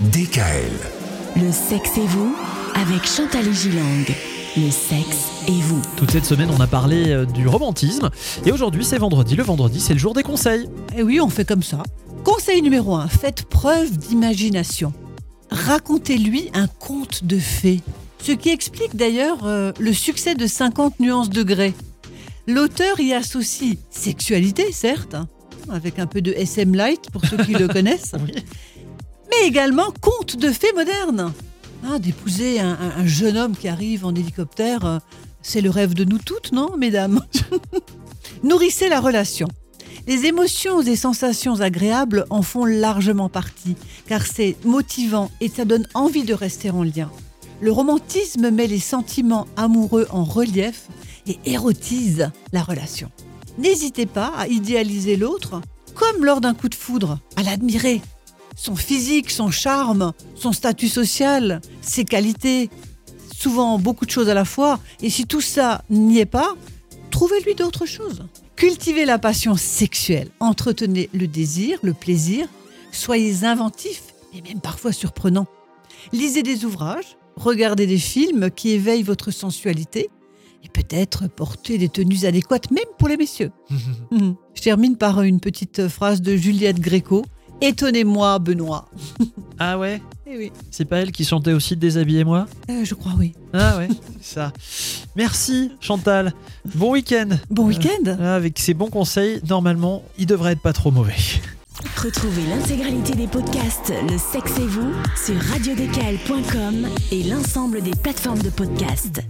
DKL. Le sexe et vous avec Chantal Gilang. Le sexe et vous. Toute cette semaine, on a parlé euh, du romantisme. Et aujourd'hui, c'est vendredi. Le vendredi, c'est le jour des conseils. Et Eh oui, on fait comme ça. Conseil numéro 1, faites preuve d'imagination. Racontez-lui un conte de fées. Ce qui explique d'ailleurs euh, le succès de 50 nuances de grès. L'auteur y associe sexualité, certes, hein, avec un peu de SM Light pour ceux qui le connaissent, Oui. Également conte de fées modernes. Ah, D'épouser un, un- un jeune homme qui arrive en hélicoptère, euh, c'est le rêve de nous toutes, non, mesdames? Nourrissez la relation. Les émotions et sensations agréables en font largement partie, car c'est motivant et ça donne envie de rester en lien. Le romantisme met les sentiments amoureux en relief et érotise la relation. N'hésitez pas à idéaliser l'autre, comme lors d'un coup de foudre, à l'admirer. Son physique, son charme, son statut social, ses qualités, souvent beaucoup de choses à la fois, et si tout ça n'y est pas, trouvez-lui d'autres choses. Cultivez la passion sexuelle, entretenez le désir, le plaisir, soyez inventif et même parfois surprenant. Lisez des ouvrages, regardez des films qui éveillent votre sensualité et peut-être portez des tenues adéquates même pour les messieurs. Mhm. Je termine par une petite phrase de Juliette Gréco. Étonnez-moi, Benoît. Ah ouais Eh oui, C'est pas elle qui chantait aussi Déshabillez-moi euh, je crois oui. Ah ouais, c'est ça. Merci Chantal. Bon week-end. Bon week-end Ah, Avec ces bons conseils, normalement, il devrait être pas trop mauvais. Retrouvez l'intégralité des podcasts Le sexe et vous sur radiodécal.com et l'ensemble des plateformes de podcasts.